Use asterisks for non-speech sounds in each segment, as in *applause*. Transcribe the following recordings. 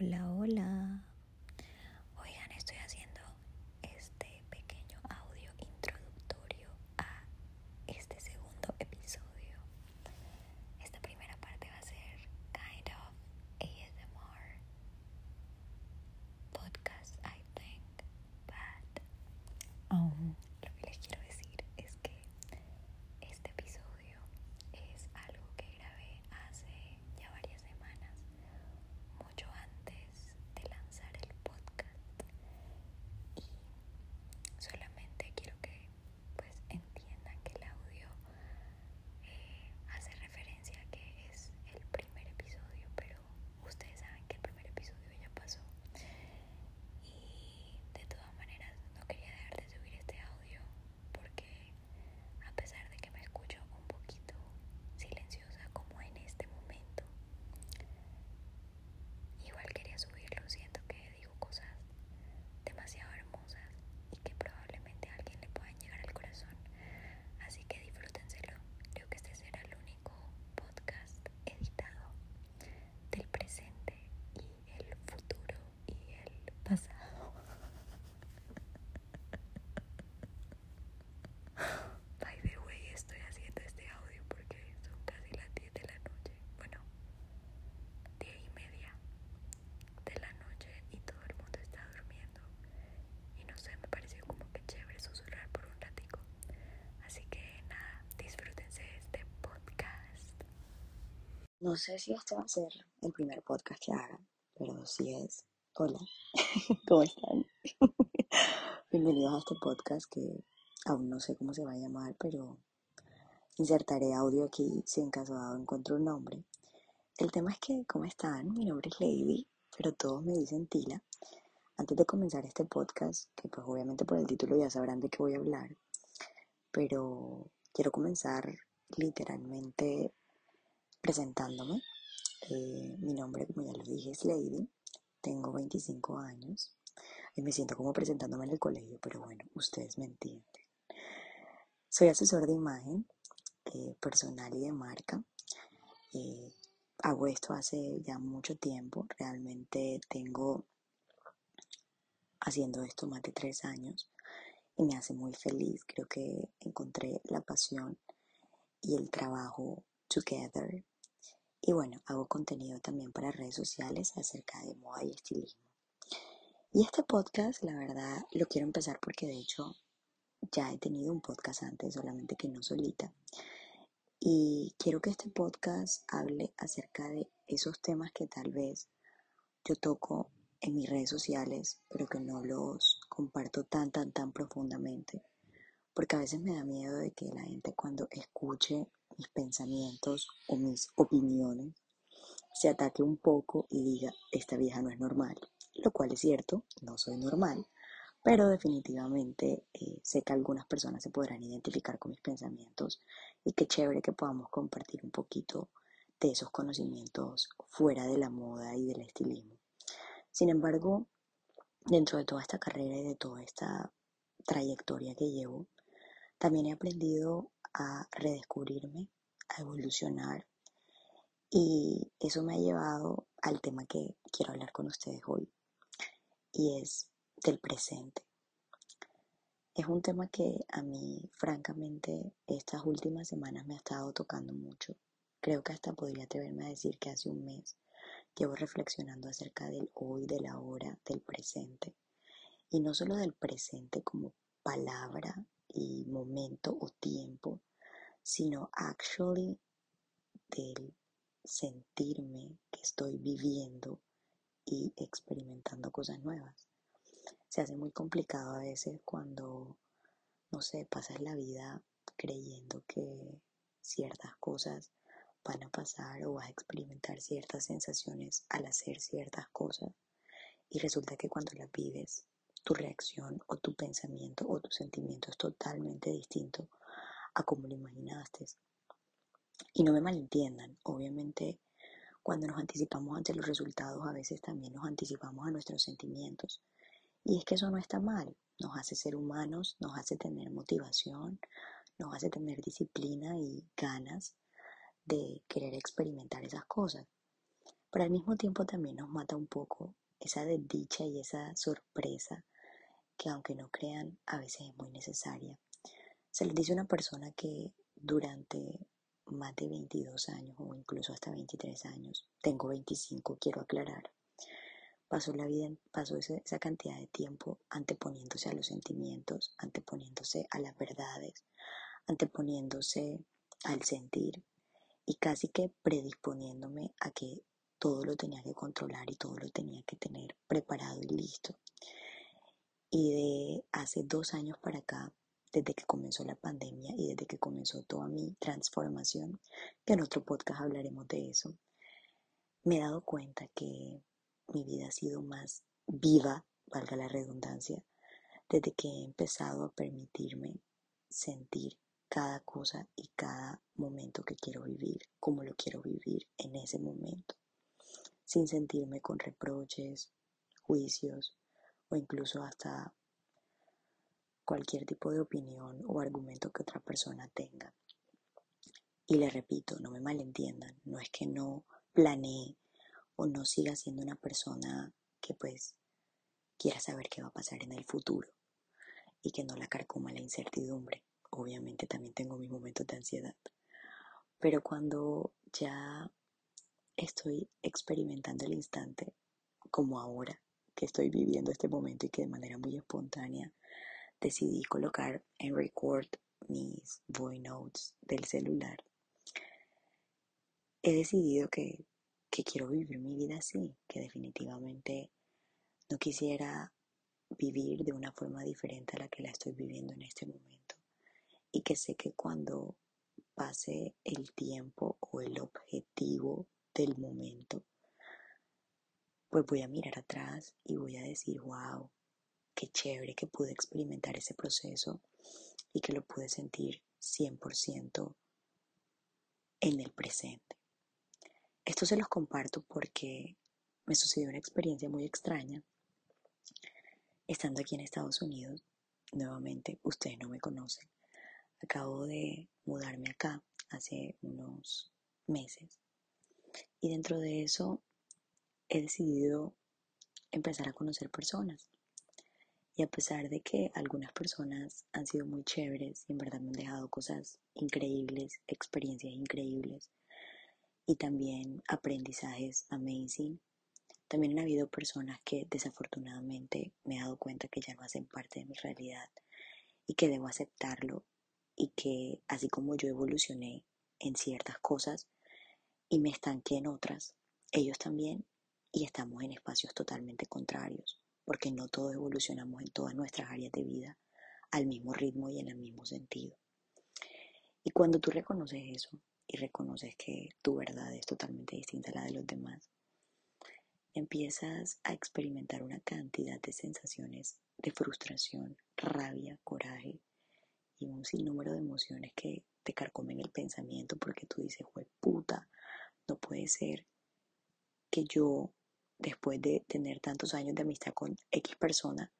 Hola, hola. Oigan, estoy haciendo este pequeño audio introductorio a este segundo episodio. Esta primera parte va a ser kind of ASMR podcast, I think. But um, lo que les quiero decir es que este episodio es algo que grabé hace ya varias semanas, mucho antes de lanzar el podcast. Y solamente quiero que pues entiendan que el audio eh, hace referencia a que es el primer episodio, pero ustedes saben que el primer episodio ya pasó. Y de todas maneras no quería dejar de subir este audio porque a pesar de que me escucho un poquito silenciosa como en este momento, igual quería subirlo, siento que digo cosas demasiado hermosas y que probablemente a alguien le puedan llegar al corazón. Así que disfrútenselo. Creo que este será el único podcast editado del presente y el futuro y el pasado. By the way, estoy haciendo este audio porque son casi las 10 de la noche. Bueno, 10 y media de la noche y todo el mundo está durmiendo. Y no sé, me pareció como que chévere susurrar por un ratico. Así que nada, disfrútense de este podcast. No sé si este va a ser el primer podcast que haga, pero si es, hola, *laughs* ¿cómo están? *laughs* Bienvenidos a este podcast que aún no sé cómo se va a llamar, pero insertaré audio aquí si en caso dado encuentro un nombre. El tema es que, ¿cómo están? Mi nombre es Lady, pero todos me dicen Tila. Antes de comenzar este podcast, que pues obviamente por el título ya sabrán de qué voy a hablar, pero quiero comenzar literalmente presentándome. Eh, mi nombre, como ya lo dije, es Lady. Tengo 25 años. Y me siento como presentándome en el colegio, pero bueno, ustedes me entienden. Soy asesor de imagen eh, personal y de marca. Eh, hago esto hace ya mucho tiempo. Realmente tengo haciendo esto más de tres años y me hace muy feliz. Creo que encontré la pasión y el trabajo together. Y bueno, hago contenido también para redes sociales acerca de moda y estilismo. Y este podcast, la verdad, lo quiero empezar porque de hecho ya he tenido un podcast antes, solamente que no solita. Y quiero que este podcast hable acerca de esos temas que tal vez yo toco en mis redes sociales, pero que no los comparto tan, tan, tan profundamente. Porque a veces me da miedo de que la gente cuando escuche mis pensamientos o mis opiniones se ataque un poco y diga, esta vieja no es normal. Lo cual es cierto, no soy normal, pero definitivamente eh, sé que algunas personas se podrán identificar con mis pensamientos y qué chévere que podamos compartir un poquito de esos conocimientos fuera de la moda y del estilismo. Sin embargo, dentro de toda esta carrera y de toda esta trayectoria que llevo, también he aprendido a redescubrirme, a evolucionar y eso me ha llevado al tema que quiero hablar con ustedes hoy y es del presente. Es un tema que a mí, francamente, estas últimas semanas me ha estado tocando mucho. Creo que hasta podría atreverme a decir que hace un mes llevo reflexionando acerca del hoy, del ahora, del presente. Y no solo del presente como palabra y momento o tiempo, sino actually del sentirme que estoy viviendo y experimentando cosas nuevas. Se hace muy complicado a veces cuando, no sé, pasas la vida creyendo que ciertas cosas van a pasar o vas a experimentar ciertas sensaciones al hacer ciertas cosas y resulta que cuando las vives tu reacción o tu pensamiento o tu sentimiento es totalmente distinto a como lo imaginaste. Y no me malentiendan, obviamente cuando nos anticipamos ante los resultados a veces también nos anticipamos a nuestros sentimientos. Y es que eso no está mal, nos hace ser humanos, nos hace tener motivación, nos hace tener disciplina y ganas de querer experimentar esas cosas. pero al mismo tiempo también nos mata un poco esa desdicha y esa sorpresa que aunque no crean, a veces es muy necesaria. Se les dice a una persona que durante más de 22 años o incluso hasta 23 años, tengo 25, quiero aclarar, pasó la vida, pasó esa cantidad de tiempo anteponiéndose a los sentimientos, anteponiéndose a las verdades, anteponiéndose al sentir y casi que predisponiéndome a que todo lo tenía que controlar y todo lo tenía que tener preparado y listo. Y de hace dos años para acá, desde que comenzó la pandemia y desde que comenzó toda mi transformación, que en otro podcast hablaremos de eso, me he dado cuenta que mi vida ha sido más viva, valga la redundancia, desde que he empezado a permitirme sentir cada cosa y cada momento que quiero vivir, como lo quiero vivir en ese momento, sin sentirme con reproches, juicios o incluso hasta cualquier tipo de opinión o argumento que otra persona tenga. Y le repito, no me malentiendan, no es que no planee o no siga siendo una persona que pues quiera saber qué va a pasar en el futuro y que no la carcoma la incertidumbre. Obviamente también tengo mis momentos de ansiedad. Pero cuando ya estoy experimentando el instante, como ahora que estoy viviendo este momento y que de manera muy espontánea decidí colocar en record mis voice notes del celular, he decidido que que quiero vivir mi vida así, que definitivamente no quisiera vivir de una forma diferente a la que la estoy viviendo en este momento. Y que sé que cuando pase el tiempo o el objetivo del momento, pues voy a mirar atrás y voy a decir, wow, qué chévere que pude experimentar ese proceso y que lo pude sentir 100% en el presente. Esto se los comparto porque me sucedió una experiencia muy extraña. Estando aquí en Estados Unidos, nuevamente, ustedes no me conocen. Acabo de mudarme acá hace unos meses. Y dentro de eso he decidido empezar a conocer personas. Y a pesar de que algunas personas han sido muy chéveres y en verdad me han dejado cosas increíbles, experiencias increíbles, y también aprendizajes amazing. También han habido personas que desafortunadamente me he dado cuenta que ya no hacen parte de mi realidad y que debo aceptarlo y que así como yo evolucioné en ciertas cosas y me estanqué en otras, ellos también y estamos en espacios totalmente contrarios, porque no todos evolucionamos en todas nuestras áreas de vida al mismo ritmo y en el mismo sentido. Y cuando tú reconoces eso, y reconoces que tu verdad es totalmente distinta a la de los demás, empiezas a experimentar una cantidad de sensaciones de frustración, rabia, coraje y un sinnúmero de emociones que te carcomen el pensamiento porque tú dices, puta, no puede ser que yo, después de tener tantos años de amistad con X persona,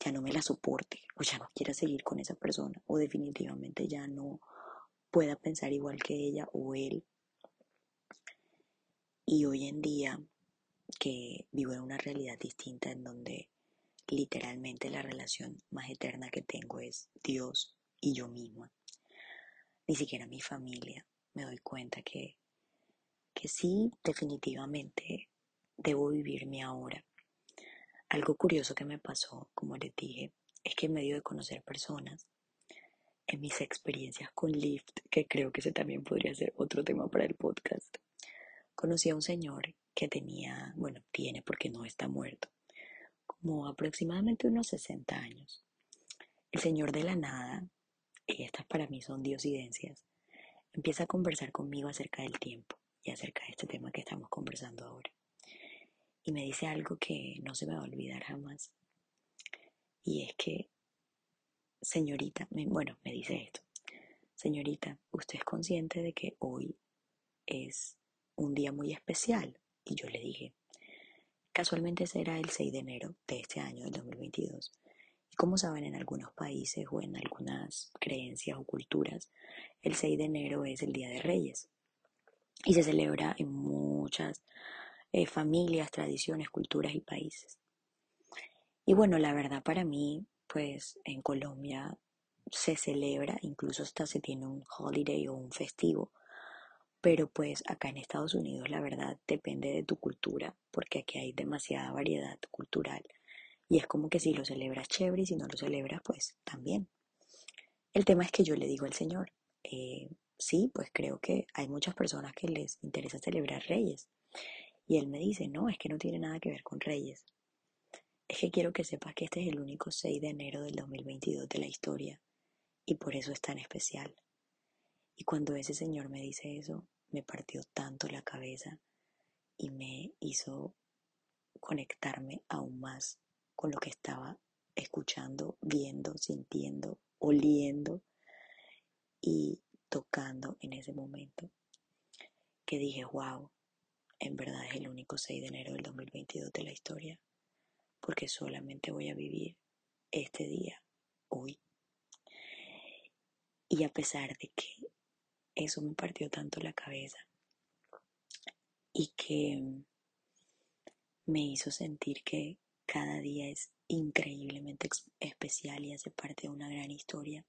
ya no me la soporte o ya no quiera seguir con esa persona o definitivamente ya no pueda pensar igual que ella o él. Y hoy en día, que vivo en una realidad distinta en donde literalmente la relación más eterna que tengo es Dios y yo misma, ni siquiera mi familia, me doy cuenta que, que sí, definitivamente debo vivir mi ahora. Algo curioso que me pasó, como les dije, es que en medio de conocer personas, en mis experiencias con Lyft, que creo que ese también podría ser otro tema para el podcast, conocí a un señor que tenía, bueno, tiene porque no está muerto, como aproximadamente unos 60 años. El señor de la nada, y estas para mí son diosidencias, empieza a conversar conmigo acerca del tiempo y acerca de este tema que estamos conversando ahora. Y me dice algo que no se me va a olvidar jamás. Y es que señorita, bueno, me dice esto, señorita, ¿usted es consciente de que hoy es un día muy especial? Y yo le dije, casualmente será el 6 de enero de este año, del 2022. Y como saben, en algunos países o en algunas creencias o culturas, el 6 de enero es el Día de Reyes. Y se celebra en muchas eh, familias, tradiciones, culturas y países. Y bueno, la verdad para mí, pues en Colombia se celebra, incluso hasta se tiene un holiday o un festivo, pero pues acá en Estados Unidos la verdad depende de tu cultura, porque aquí hay demasiada variedad cultural y es como que si lo celebras chévere y si no lo celebras pues también. El tema es que yo le digo al Señor, eh, sí, pues creo que hay muchas personas que les interesa celebrar reyes. Y Él me dice, no, es que no tiene nada que ver con reyes. Es que quiero que sepas que este es el único 6 de enero del 2022 de la historia y por eso es tan especial. Y cuando ese señor me dice eso, me partió tanto la cabeza y me hizo conectarme aún más con lo que estaba escuchando, viendo, sintiendo, oliendo y tocando en ese momento. Que dije, wow, en verdad es el único 6 de enero del 2022 de la historia, porque solamente voy a vivir este día, hoy. Y a pesar de que eso me partió tanto la cabeza y que me hizo sentir que cada día es increíblemente especial y hace parte de una gran historia,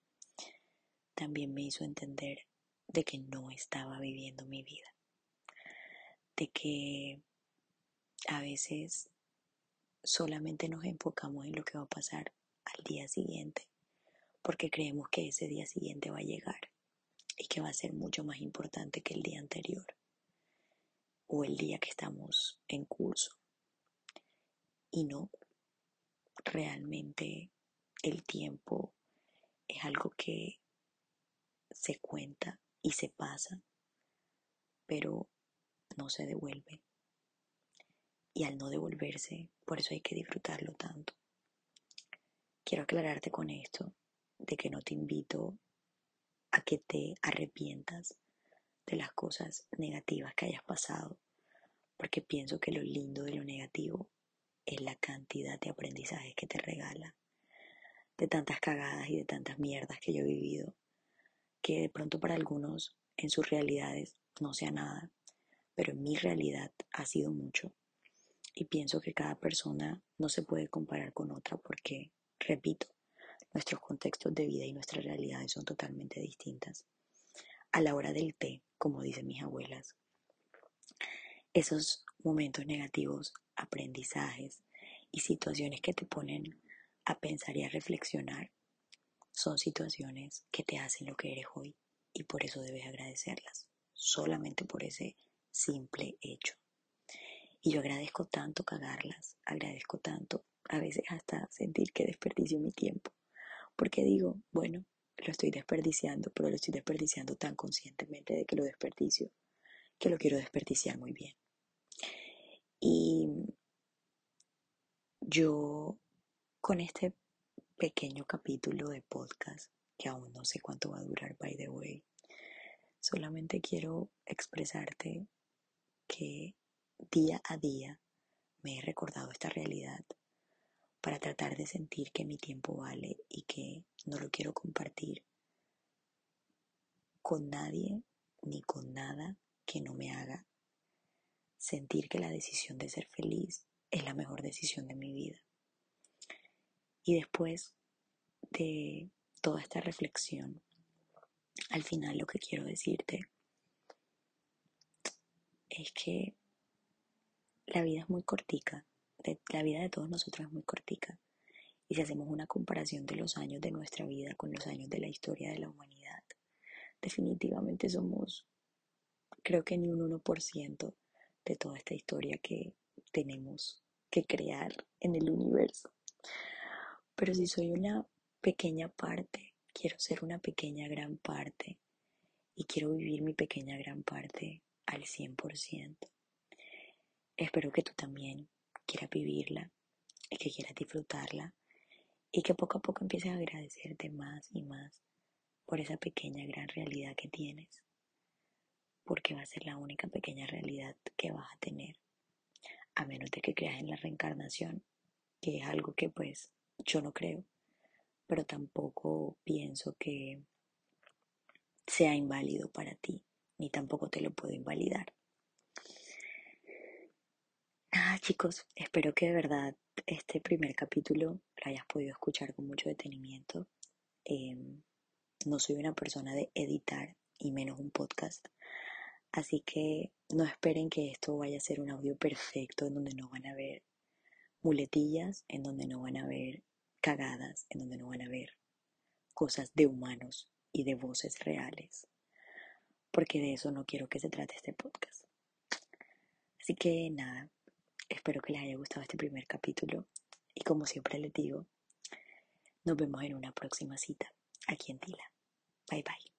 también me hizo entender de que no estaba viviendo mi vida, de que a veces solamente nos enfocamos en lo que va a pasar al día siguiente, porque creemos que ese día siguiente va a llegar y que va a ser mucho más importante que el día anterior o el día que estamos en curso. Y no, realmente el tiempo es algo que se cuenta y se pasa, pero no se devuelve. Y al no devolverse, por eso hay que disfrutarlo tanto. Quiero aclararte con esto de que no te invito a que te arrepientas de las cosas negativas que hayas pasado, porque pienso que lo lindo de lo negativo es la cantidad de aprendizajes que te regala, de tantas cagadas y de tantas mierdas que yo he vivido, que de pronto para algunos en sus realidades no sea nada, pero en mi realidad ha sido mucho. Y pienso que cada persona no se puede comparar con otra porque, repito, Nuestros contextos de vida y nuestras realidades son totalmente distintas. A la hora del té, como dicen mis abuelas, esos momentos negativos, aprendizajes y situaciones que te ponen a pensar y a reflexionar son situaciones que te hacen lo que eres hoy y por eso debes agradecerlas, solamente por ese simple hecho. Y yo agradezco tanto cagarlas, agradezco tanto a veces hasta sentir que desperdicio mi tiempo porque digo, bueno, lo estoy desperdiciando, pero lo estoy desperdiciando tan conscientemente de que lo desperdicio, que lo quiero desperdiciar muy bien. Y yo con este pequeño capítulo de podcast, que aún no sé cuánto va a durar, by the way, solamente quiero expresarte que día a día me he recordado esta realidad para tratar de sentir que mi tiempo vale y que no lo quiero compartir con nadie ni con nada que no me haga sentir que la decisión de ser feliz es la mejor decisión de mi vida. Y después de toda esta reflexión, al final lo que quiero decirte es que la vida es muy cortica la vida de todos nosotros es muy cortica. Y si hacemos una comparación de los años de nuestra vida con los años de la historia de la humanidad, definitivamente somos, creo que ni un 1% de toda esta historia que tenemos que crear en el universo. Pero si soy una pequeña parte, quiero ser una pequeña gran parte y quiero vivir mi pequeña gran parte al 100%. Espero que tú también quieras vivirla y que quieras disfrutarla y que poco a poco empieces a agradecerte más y más por esa pequeña gran realidad que tienes, porque va a ser la única pequeña realidad que vas a tener, a menos de que creas en la reencarnación, que es algo que pues yo no creo, pero tampoco pienso que sea inválido para ti, ni tampoco te lo puedo invalidar. chicos, espero que de verdad este primer capítulo lo hayas podido escuchar con mucho detenimiento. Em, no soy una persona de editar y menos un podcast. Así que no esperen que esto vaya a ser un audio perfecto en donde no van a ver muletillas, en donde no van a ver cagadas, en donde no van a ver cosas de humanos y de voces reales. Porque de eso no quiero que se trate este podcast. Así que nada, espero que les haya gustado este primer capítulo y como siempre les digo, nos vemos en una próxima cita aquí en Tila. Bye bye.